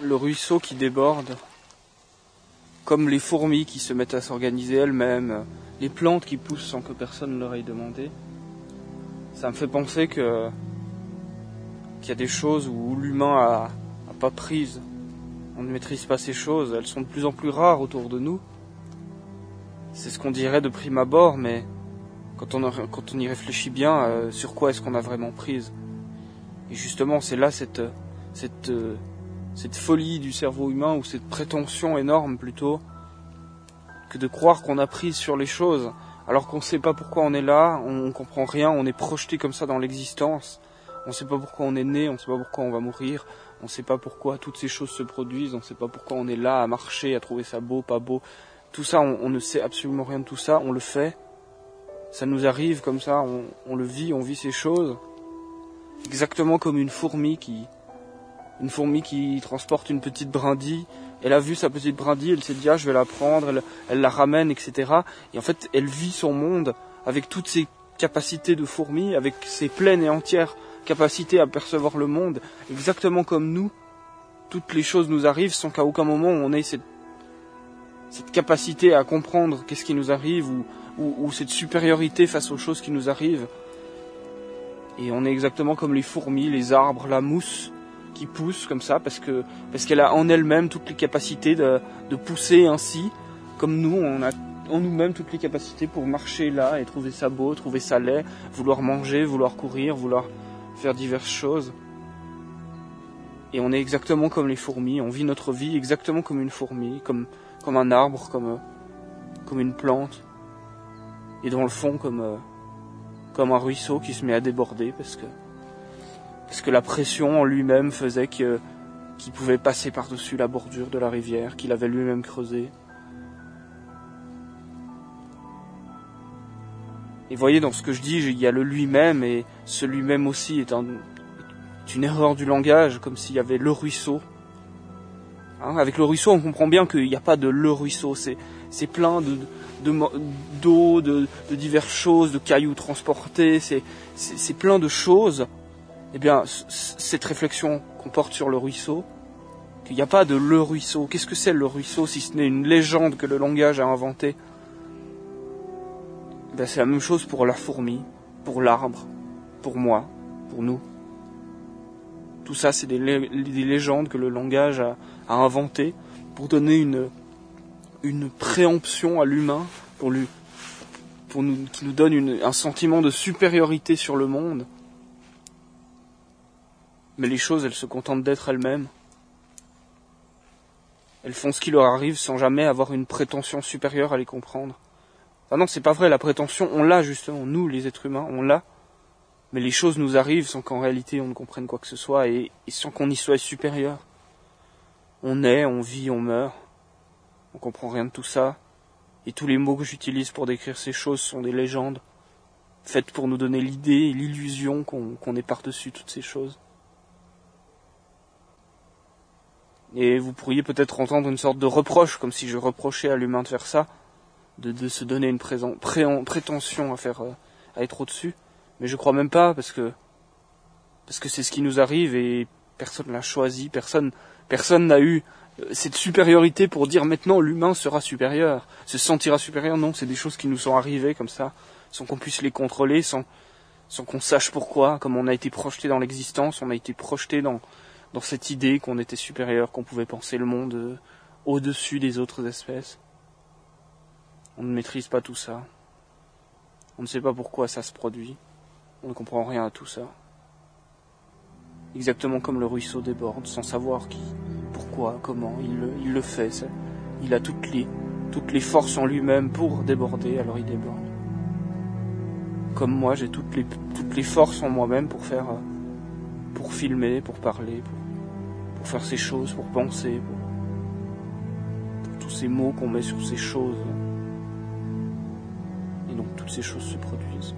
le ruisseau qui déborde, comme les fourmis qui se mettent à s'organiser elles-mêmes, les plantes qui poussent sans que personne ne leur ait demandé, ça me fait penser que qu'il y a des choses où l'humain a, a pas prise. On ne maîtrise pas ces choses, elles sont de plus en plus rares autour de nous. C'est ce qu'on dirait de prime abord, mais quand on, quand on y réfléchit bien, euh, sur quoi est-ce qu'on a vraiment prise? Et justement, c'est là cette, cette, euh, cette folie du cerveau humain, ou cette prétention énorme plutôt, que de croire qu'on a prise sur les choses, alors qu'on ne sait pas pourquoi on est là, on ne comprend rien, on est projeté comme ça dans l'existence, on ne sait pas pourquoi on est né, on ne sait pas pourquoi on va mourir, on ne sait pas pourquoi toutes ces choses se produisent, on ne sait pas pourquoi on est là à marcher, à trouver ça beau, pas beau. Tout ça, on, ne sait absolument rien de tout ça, on le fait, ça nous arrive comme ça, on, le vit, on vit ces choses. Exactement comme une fourmi qui, une fourmi qui transporte une petite brindille. Elle a vu sa petite brindille, elle s'est dit ah je vais la prendre, elle, la ramène, etc. Et en fait, elle vit son monde avec toutes ses capacités de fourmi, avec ses pleines et entières capacités à percevoir le monde, exactement comme nous. Toutes les choses nous arrivent sans qu'à aucun moment on ait cette, capacité à comprendre qu'est-ce qui nous arrive ou cette supériorité face aux choses qui nous arrivent. Et on est exactement comme les fourmis, les arbres, la mousse qui pousse comme ça parce que parce qu'elle a en elle-même toutes les capacités de, de pousser ainsi, comme nous, on a en nous-mêmes toutes les capacités pour marcher là et trouver ça beau, trouver ça laid, vouloir manger, vouloir courir, vouloir faire diverses choses. Et on est exactement comme les fourmis, on vit notre vie exactement comme une fourmi, comme, comme un arbre, comme, comme une plante. Et dans le fond, comme, comme un ruisseau qui se met à déborder parce que, parce que la pression en lui-même faisait que, qu'il pouvait passer par-dessus la bordure de la rivière, qu'il avait lui-même creusée. Et voyez, dans ce que je dis, il y a le lui-même, et ce lui-même aussi est, un, est une erreur du langage, comme s'il y avait le ruisseau. Hein, avec le ruisseau, on comprend bien qu'il n'y a pas de le ruisseau, c'est, plein de, d'eau, de, diverses choses, de cailloux transportés, c'est plein de choses. Eh bien, cette réflexion qu'on porte sur le ruisseau, qu'il n'y a pas de le ruisseau. Qu'est-ce que c'est le ruisseau si ce n'est une légende que le langage a inventée? Ben, c'est la même chose pour la fourmi, pour l'arbre, pour moi, pour nous. Tout ça, c'est des, lé des, légendes que le langage a, inventées pour donner une, une préemption à l'humain, pour lui, qui nous donne un sentiment de supériorité sur le monde. Mais les choses, elles se contentent d'être elles-mêmes. Elles font ce qui leur arrive sans jamais avoir une prétention supérieure à les comprendre. Ah non, c'est pas vrai, la prétention, on l'a justement, nous les êtres humains, on l'a. Mais les choses nous arrivent sans qu'en réalité on ne comprenne quoi que ce soit et, sans qu'on y soit supérieur. On est, on vit, on meurt. On comprend rien de tout ça. Et tous les mots que j'utilise pour décrire ces choses sont des légendes, faites pour nous donner l'idée et l'illusion qu'on qu est par-dessus toutes ces choses. Et vous pourriez peut-être entendre une sorte de reproche, comme si je reprochais à l'humain de faire ça de, de se donner une présent, pré, prétention à faire euh, à être au-dessus. Mais je crois même pas parce que parce que c'est ce qui nous arrive et personne l'a choisi, personne personne n'a eu euh, cette supériorité pour dire maintenant l'humain sera supérieur, se sentira supérieur. Non, c'est des choses qui nous sont arrivées comme ça, sans qu'on puisse les contrôler, sans sans qu'on sache pourquoi, comme on a été projeté dans l'existence, on a été projeté dans dans cette idée qu'on était supérieur, qu'on pouvait penser le monde euh, au-dessus des autres espèces. On ne maîtrise pas tout ça. On ne sait pas pourquoi ça se produit. On ne comprend rien à tout ça. Exactement comme le ruisseau déborde, sans savoir qui, pourquoi, comment, il le, fait. Il a toutes les, toutes les forces en lui-même pour déborder, alors il déborde. Comme moi, j'ai toutes les, toutes les forces en moi-même pour faire, pour filmer, pour parler, pour, pour faire ces choses, pour penser, pour, tous ces mots qu'on met sur ces choses donc toutes ces choses se produisent.